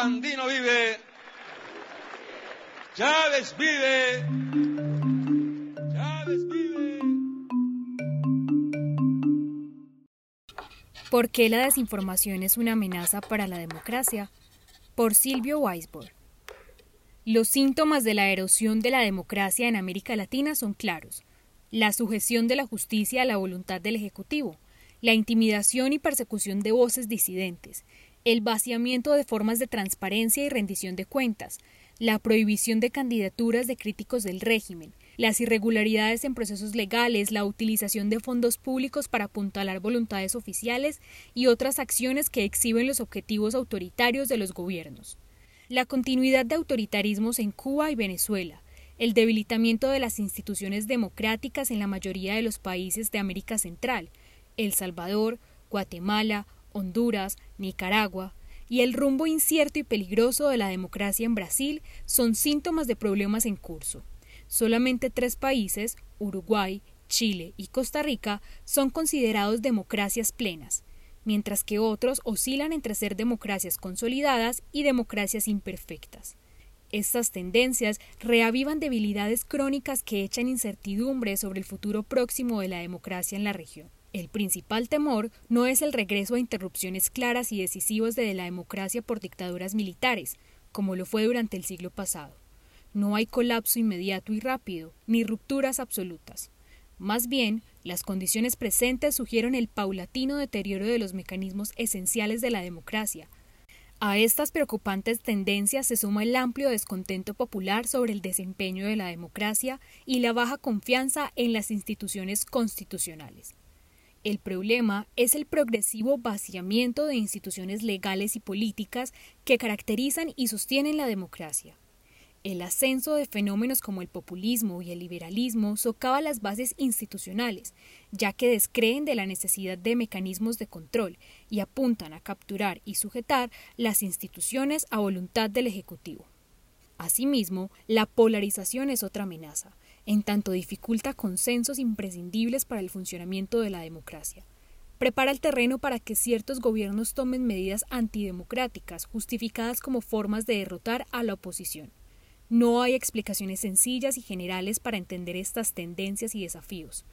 Sandino vive. Chávez vive. Chávez vive. ¿Por qué la desinformación es una amenaza para la democracia? Por Silvio Weisborg. Los síntomas de la erosión de la democracia en América Latina son claros. La sujeción de la justicia a la voluntad del Ejecutivo, la intimidación y persecución de voces disidentes, el vaciamiento de formas de transparencia y rendición de cuentas, la prohibición de candidaturas de críticos del régimen, las irregularidades en procesos legales, la utilización de fondos públicos para apuntalar voluntades oficiales y otras acciones que exhiben los objetivos autoritarios de los gobiernos. La continuidad de autoritarismos en Cuba y Venezuela, el debilitamiento de las instituciones democráticas en la mayoría de los países de América Central, El Salvador, Guatemala, Honduras, Nicaragua, y el rumbo incierto y peligroso de la democracia en Brasil son síntomas de problemas en curso. Solamente tres países, Uruguay, Chile y Costa Rica, son considerados democracias plenas, mientras que otros oscilan entre ser democracias consolidadas y democracias imperfectas. Estas tendencias reavivan debilidades crónicas que echan incertidumbre sobre el futuro próximo de la democracia en la región. El principal temor no es el regreso a interrupciones claras y decisivas de la democracia por dictaduras militares, como lo fue durante el siglo pasado. No hay colapso inmediato y rápido, ni rupturas absolutas. Más bien, las condiciones presentes sugieren el paulatino deterioro de los mecanismos esenciales de la democracia. A estas preocupantes tendencias se suma el amplio descontento popular sobre el desempeño de la democracia y la baja confianza en las instituciones constitucionales. El problema es el progresivo vaciamiento de instituciones legales y políticas que caracterizan y sostienen la democracia. El ascenso de fenómenos como el populismo y el liberalismo socava las bases institucionales, ya que descreen de la necesidad de mecanismos de control y apuntan a capturar y sujetar las instituciones a voluntad del Ejecutivo. Asimismo, la polarización es otra amenaza, en tanto dificulta consensos imprescindibles para el funcionamiento de la democracia. Prepara el terreno para que ciertos gobiernos tomen medidas antidemocráticas justificadas como formas de derrotar a la oposición. No hay explicaciones sencillas y generales para entender estas tendencias y desafíos.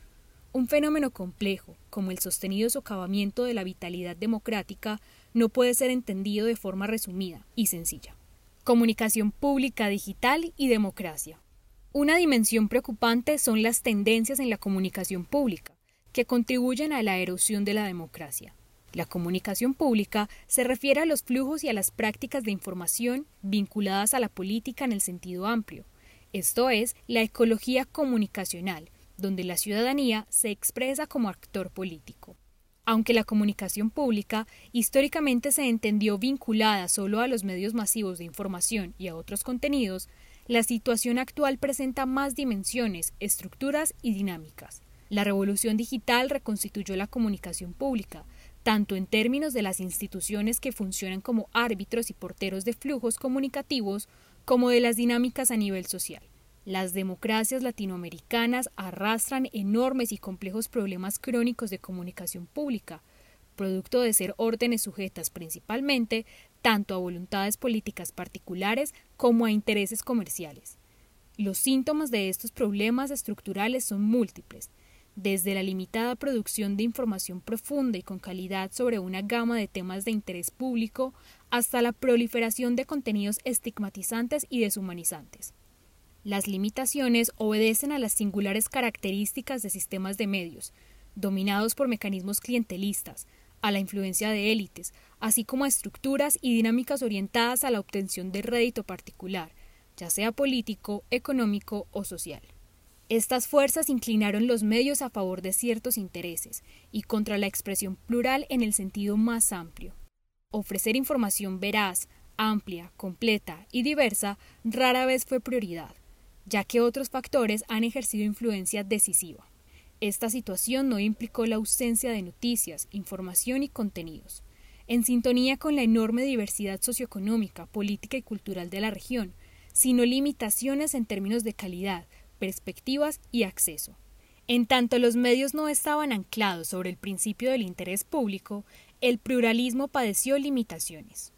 Un fenómeno complejo, como el sostenido socavamiento de la vitalidad democrática, no puede ser entendido de forma resumida y sencilla. Comunicación pública digital y democracia. Una dimensión preocupante son las tendencias en la comunicación pública, que contribuyen a la erosión de la democracia. La comunicación pública se refiere a los flujos y a las prácticas de información vinculadas a la política en el sentido amplio, esto es, la ecología comunicacional, donde la ciudadanía se expresa como actor político. Aunque la comunicación pública históricamente se entendió vinculada solo a los medios masivos de información y a otros contenidos, la situación actual presenta más dimensiones, estructuras y dinámicas. La revolución digital reconstituyó la comunicación pública, tanto en términos de las instituciones que funcionan como árbitros y porteros de flujos comunicativos, como de las dinámicas a nivel social. Las democracias latinoamericanas arrastran enormes y complejos problemas crónicos de comunicación pública, producto de ser órdenes sujetas principalmente tanto a voluntades políticas particulares como a intereses comerciales. Los síntomas de estos problemas estructurales son múltiples, desde la limitada producción de información profunda y con calidad sobre una gama de temas de interés público hasta la proliferación de contenidos estigmatizantes y deshumanizantes. Las limitaciones obedecen a las singulares características de sistemas de medios, dominados por mecanismos clientelistas, a la influencia de élites, así como a estructuras y dinámicas orientadas a la obtención de rédito particular, ya sea político, económico o social. Estas fuerzas inclinaron los medios a favor de ciertos intereses y contra la expresión plural en el sentido más amplio. Ofrecer información veraz, amplia, completa y diversa rara vez fue prioridad, ya que otros factores han ejercido influencia decisiva. Esta situación no implicó la ausencia de noticias, información y contenidos. En sintonía con la enorme diversidad socioeconómica, política y cultural de la región, sino limitaciones en términos de calidad, perspectivas y acceso. En tanto los medios no estaban anclados sobre el principio del interés público, el pluralismo padeció limitaciones.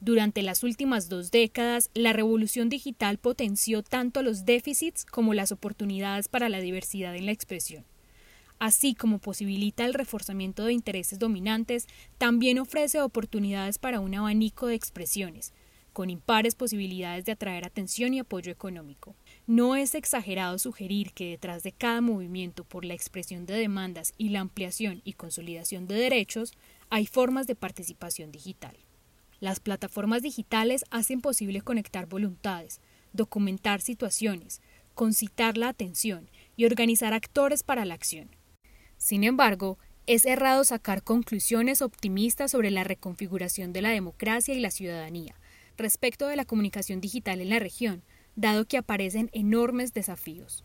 Durante las últimas dos décadas, la revolución digital potenció tanto los déficits como las oportunidades para la diversidad en la expresión. Así como posibilita el reforzamiento de intereses dominantes, también ofrece oportunidades para un abanico de expresiones, con impares posibilidades de atraer atención y apoyo económico. No es exagerado sugerir que detrás de cada movimiento por la expresión de demandas y la ampliación y consolidación de derechos hay formas de participación digital. Las plataformas digitales hacen posible conectar voluntades, documentar situaciones, concitar la atención y organizar actores para la acción. Sin embargo, es errado sacar conclusiones optimistas sobre la reconfiguración de la democracia y la ciudadanía, respecto de la comunicación digital en la región, dado que aparecen enormes desafíos.